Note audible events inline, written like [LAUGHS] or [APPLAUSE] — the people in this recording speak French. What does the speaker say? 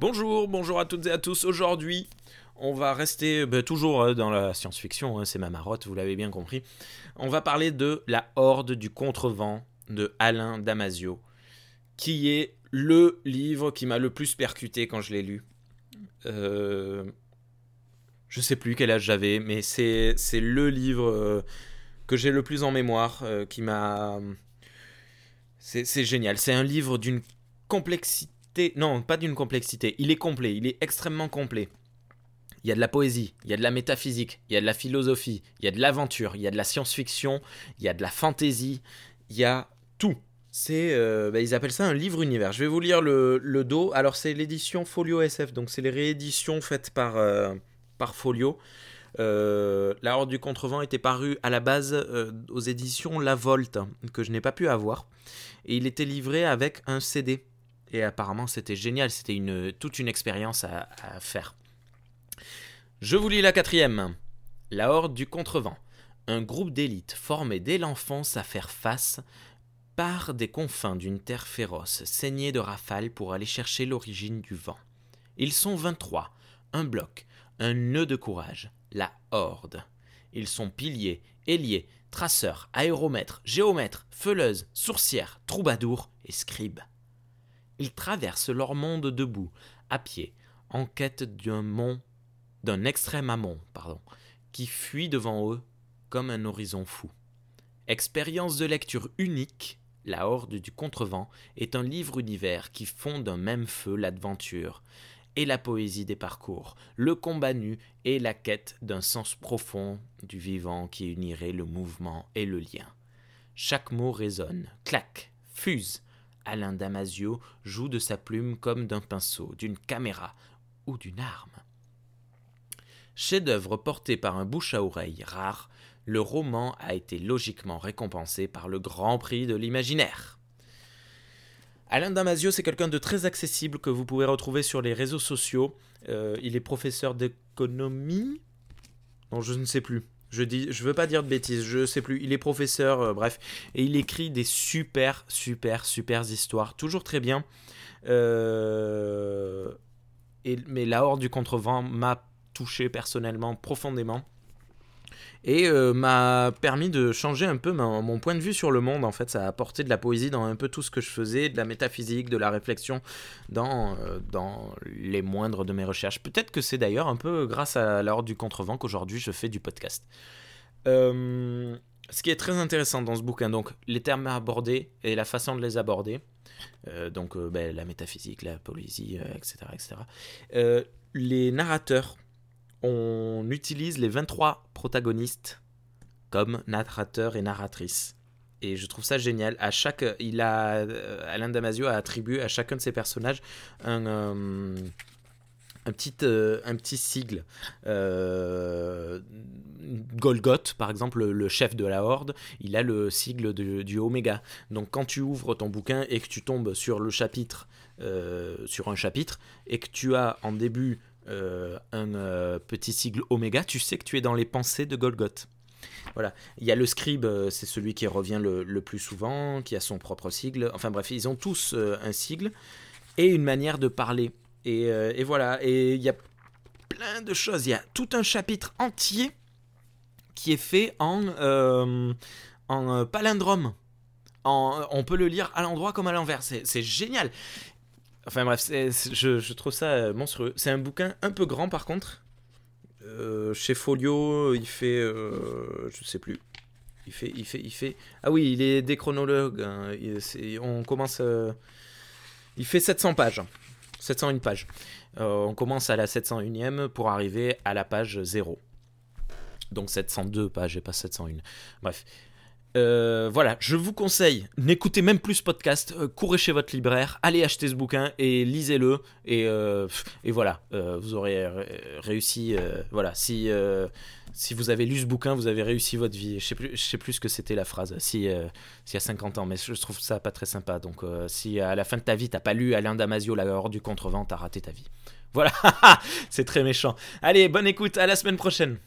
Bonjour, bonjour à toutes et à tous. Aujourd'hui, on va rester bah, toujours euh, dans la science-fiction, hein, c'est ma marotte, vous l'avez bien compris. On va parler de La Horde du Contrevent de Alain Damasio, qui est le livre qui m'a le plus percuté quand je l'ai lu. Euh, je sais plus quel âge j'avais, mais c'est le livre euh, que j'ai le plus en mémoire, euh, qui m'a... C'est génial, c'est un livre d'une complexité non, pas d'une complexité. Il est complet, il est extrêmement complet. Il y a de la poésie, il y a de la métaphysique, il y a de la philosophie, il y a de l'aventure, il y a de la science-fiction, il y a de la fantaisie, il y a tout. C'est, euh, bah, ils appellent ça un livre univers. Je vais vous lire le, dos. Alors c'est l'édition Folio SF, donc c'est les rééditions faites par, euh, Folio. Euh, la Horde du Contrevent était paru à la base aux éditions La Volte, que je n'ai pas pu avoir. Et il était livré avec un CD. Et apparemment, c'était génial. C'était toute une expérience à, faire. Je vous lis la quatrième. La Horde du Contrevent. Un groupe d'élite formé dès l'enfance à faire face part des confins d'une terre féroce, saignée de rafales pour aller chercher l'origine du vent. Ils sont 23, un bloc, un nœud de courage, la Horde. Ils sont piliers, ailiers, traceurs, aéromètres, géomètres, feuleuses, sourcières, troubadours et scribes. Ils traversent leur monde debout, à pied, en quête d'un mont, d'un extrême amont, pardon, qui fuit devant eux comme un horizon fou. Expérience de lecture unique, La Horde du Contrevent est un livre univers qui fond d'un même feu l'aventure et la poésie des parcours, le combat nu et la quête d'un sens profond du vivant qui unirait le mouvement et le lien. Chaque mot résonne, claque, fuse, Alain Damasio joue de sa plume comme d'un pinceau, d'une caméra ou d'une arme. Chef-d'œuvre porté par un bouche à oreille rare, le roman a été logiquement récompensé par le Grand Prix de l'imaginaire. Alain Damasio, c'est quelqu'un de très accessible que vous pouvez retrouver sur les réseaux sociaux. Euh, il est professeur d'économie? Non, je ne sais plus. Je dis, je veux pas dire de bêtises, je sais plus. Il est professeur, euh, bref, et il écrit des super, super, super histoires, toujours très bien. Euh, et, mais la Horde du Contrevent m'a touché personnellement profondément et euh, m'a permis de changer un peu mon, point de vue sur le monde. En fait, ça a apporté de la poésie dans un peu tout ce que je faisais, de la métaphysique, de la réflexion dans, euh, dans les moindres de mes recherches. Peut-être que c'est d'ailleurs un peu grâce à l'ordre du contrevent qu'aujourd'hui je fais du podcast. Euh, ce qui est très intéressant dans ce bouquin, donc les termes abordés et la façon de les aborder, donc ben, la métaphysique, la poésie, etc., etc. les narrateurs on utilise les 23 protagonistes comme narrateurs et narratrices. Et je trouve ça génial. À chaque, il a, euh, Alain Damasio a attribué à chacun de ses personnages un, euh, petit, euh, un sigle. Golgoth, par exemple, le chef de la horde, il a le sigle du Oméga. Donc quand tu ouvres ton bouquin et que tu tombes sur le chapitre, sur un chapitre, et que tu as en début euh, un euh, petit sigle oméga, tu sais que tu es dans les pensées de Golgoth. Voilà. Il y a le scribe, euh, c'est celui qui revient le, plus souvent, qui a son propre sigle. Enfin bref, ils ont tous un sigle et une manière de parler. Et, voilà. Et il y a plein de choses. Il y a tout un chapitre entier qui est fait en, en palindrome. on peut le lire à l'endroit comme à l'envers. C'est génial. Enfin bref, je, trouve ça euh, monstrueux. C'est un bouquin un peu grand par contre. Euh, chez Folio, il fait, euh, je sais plus. Il fait, il fait, il fait. Ah oui, il est déchronologue. Hein. on commence. il fait 700 pages. 701 pages. on commence à la 701e pour arriver à la page 0. Donc 702 pages et pas 701. Bref. Euh, voilà, je vous conseille, n'écoutez même plus ce podcast, euh, courez chez votre libraire, allez acheter ce bouquin et lisez-le. Et, euh, et voilà, vous aurez réussi. voilà, si, si vous avez lu ce bouquin, vous avez réussi votre vie. Je sais plus, je sais plus ce que c'était la phrase, si, y a 50 ans, mais je trouve ça pas très sympa. Donc, si à la fin de ta vie, t'as pas lu Alain Damasio, La Horde du Contrevent, t'as raté ta vie. Voilà, [LAUGHS] c'est très méchant. Allez, bonne écoute, à la semaine prochaine.